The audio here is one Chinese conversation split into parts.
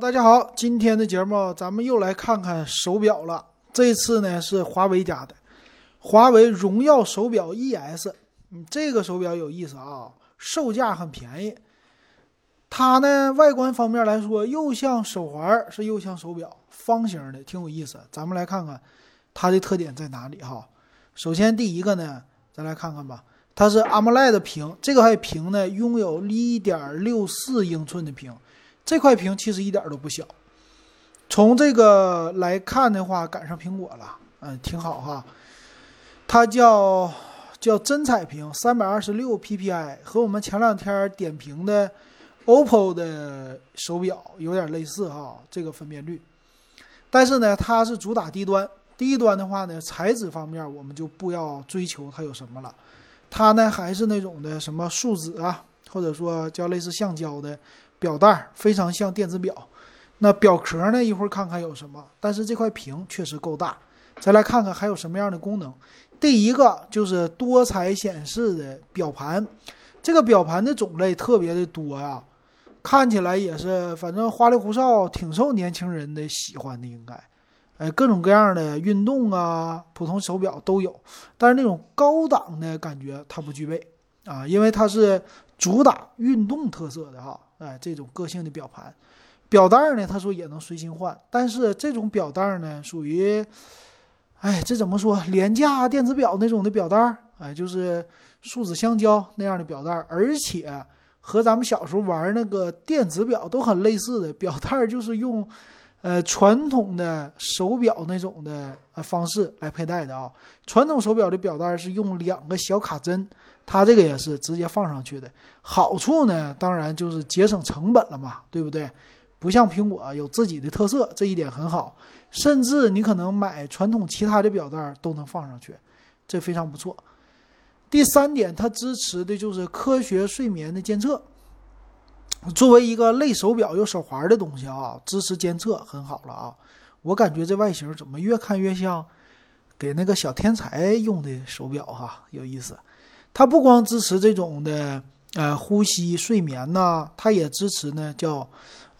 大家好，今天的节目咱们又来看看手表了。这次呢是华为家的华为荣耀手表 ES，嗯，这个手表有意思啊，售价很便宜。它呢外观方面来说，又像手环，是又像手表，方形的，挺有意思。咱们来看看它的特点在哪里哈。首先第一个呢，咱来看看吧，它是 AMOLED 屏，这个还屏呢，拥有1.64英寸的屏。这块屏其实一点都不小，从这个来看的话，赶上苹果了，嗯，挺好哈。它叫叫真彩屏，三百二十六 PPI，和我们前两天点评的 OPPO 的手表有点类似哈，这个分辨率。但是呢，它是主打低端，低端的话呢，材质方面我们就不要追求它有什么了，它呢还是那种的什么树脂啊，或者说叫类似橡胶的。表带非常像电子表，那表壳呢？一会儿看看有什么。但是这块屏确实够大，再来看看还有什么样的功能。第一个就是多彩显示的表盘，这个表盘的种类特别的多呀，看起来也是反正花里胡哨，挺受年轻人的喜欢的。应该，哎，各种各样的运动啊，普通手表都有，但是那种高档的感觉它不具备啊，因为它是主打运动特色的哈。哎，这种个性的表盘，表带呢？他说也能随心换，但是这种表带呢，属于，哎，这怎么说？廉价电子表那种的表带，哎，就是树脂橡胶那样的表带，而且和咱们小时候玩那个电子表都很类似的表带，就是用，呃，传统的手表那种的呃方式来佩戴的啊。传统手表的表带是用两个小卡针。它这个也是直接放上去的，好处呢，当然就是节省成本了嘛，对不对？不像苹果有自己的特色，这一点很好。甚至你可能买传统其他的表带都能放上去，这非常不错。第三点，它支持的就是科学睡眠的监测。作为一个类手表又手环的东西啊，支持监测很好了啊。我感觉这外形怎么越看越像给那个小天才用的手表哈，有意思。它不光支持这种的呃呼吸睡眠呐，它也支持呢叫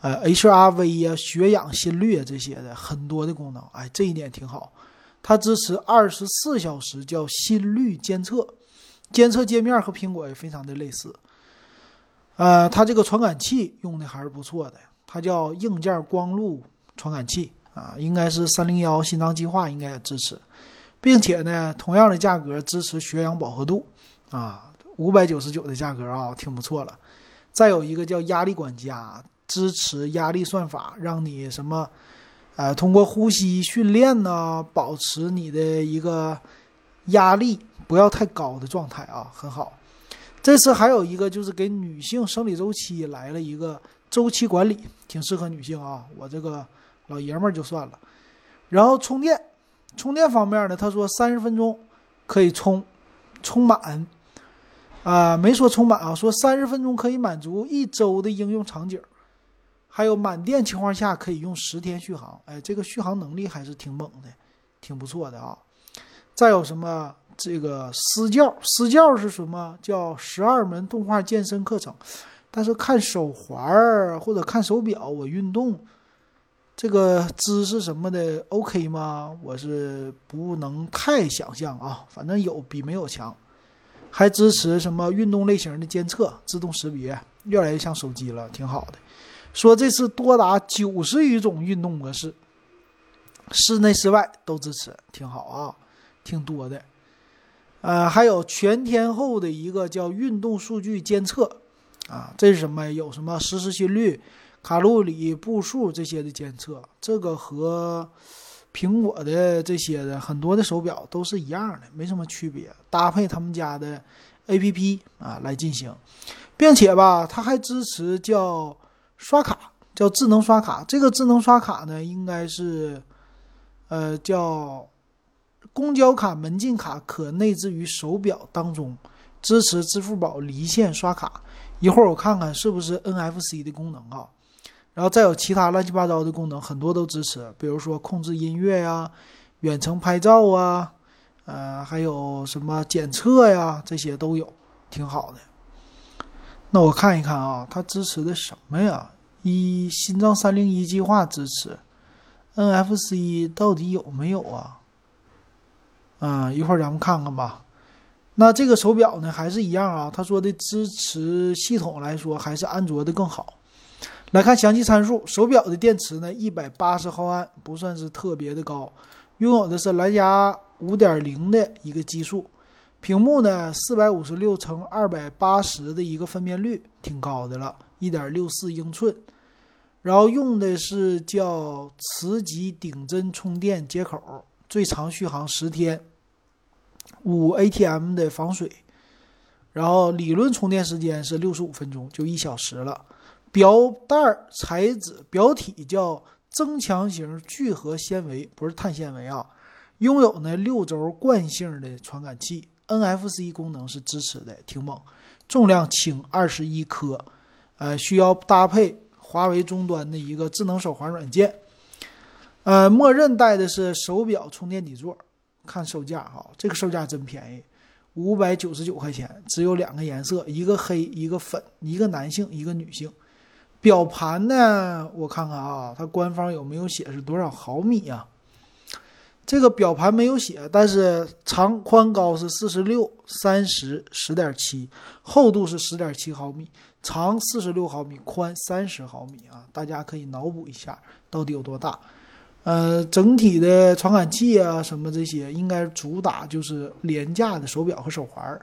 呃 HRV 呀血氧心率啊这些的很多的功能，哎这一点挺好。它支持二十四小时叫心率监测，监测界面和苹果也非常的类似。呃，它这个传感器用的还是不错的，它叫硬件光路传感器啊，应该是三零幺心脏计划应该也支持，并且呢同样的价格支持血氧饱和度。啊，五百九十九的价格啊，挺不错了。再有一个叫压力管家，支持压力算法，让你什么，呃，通过呼吸训练呢，保持你的一个压力不要太高的状态啊，很好。这次还有一个就是给女性生理周期来了一个周期管理，挺适合女性啊。我这个老爷们儿就算了。然后充电，充电方面呢，他说三十分钟可以充充满。啊，没说充满啊，说三十分钟可以满足一周的应用场景，还有满电情况下可以用十天续航。哎，这个续航能力还是挺猛的，挺不错的啊。再有什么这个私教？私教是什么？叫十二门动画健身课程。但是看手环儿或者看手表，我运动这个姿势什么的，OK 吗？我是不能太想象啊。反正有比没有强。还支持什么运动类型的监测、自动识别，越来越像手机了，挺好的。说这次多达九十余种运动模式，室内室外都支持，挺好啊，挺多的。呃，还有全天候的一个叫运动数据监测啊，这是什么？有什么实时心率、卡路里、步数这些的监测，这个和。苹果的这些的很多的手表都是一样的，没什么区别，搭配他们家的 A P P 啊来进行，并且吧，它还支持叫刷卡，叫智能刷卡。这个智能刷卡呢，应该是呃叫公交卡、门禁卡可内置于手表当中，支持支付宝离线刷卡。一会儿我看看是不是 N F C 的功能啊。然后再有其他乱七八糟的功能，很多都支持，比如说控制音乐呀、远程拍照啊，呃，还有什么检测呀，这些都有，挺好的。那我看一看啊，它支持的什么呀？一心脏三零一计划支持，NFC 到底有没有啊？嗯，一会儿咱们看看吧。那这个手表呢，还是一样啊。他说的支持系统来说，还是安卓的更好。来看详细参数，手表的电池呢，一百八十毫安，不算是特别的高。拥有的是蓝牙五点零的一个基数，屏幕呢，四百五十六乘二百八十的一个分辨率，挺高的了，一点六四英寸。然后用的是叫磁极顶针充电接口，最长续航十天。五 ATM 的防水，然后理论充电时间是六十五分钟，就一小时了。表带儿材质表体叫增强型聚合纤维，不是碳纤维啊。拥有呢六轴惯性的传感器，NFC 功能是支持的，挺猛。重量轻二十一克，呃，需要搭配华为终端的一个智能手环软件。呃，默认带的是手表充电底座。看售价哈，这个售价真便宜，五百九十九块钱，只有两个颜色，一个黑，一个粉，一个男性，一个女性。表盘呢，我看看啊，它官方有没有写是多少毫米呀？这个表盘没有写，但是长宽高是四十六、三十、十点七，厚度是十点七毫米，长四十六毫米，宽三十毫米啊，大家可以脑补一下到底有多大。呃，整体的传感器啊，什么这些，应该主打就是廉价的手表和手环儿。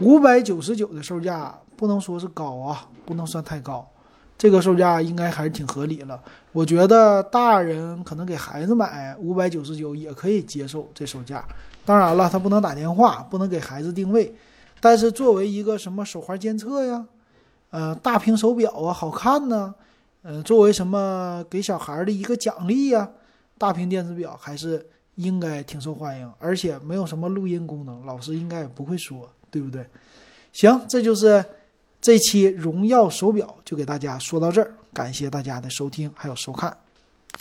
五百九十九的售价不能说是高啊，不能算太高，这个售价应该还是挺合理了。我觉得大人可能给孩子买五百九十九也可以接受这售价。当然了，他不能打电话，不能给孩子定位，但是作为一个什么手环监测呀，呃，大屏手表啊，好看呢。呃，作为什么给小孩的一个奖励呀？大屏电子表还是应该挺受欢迎，而且没有什么录音功能，老师应该也不会说，对不对？行，这就是这期荣耀手表，就给大家说到这儿，感谢大家的收听还有收看。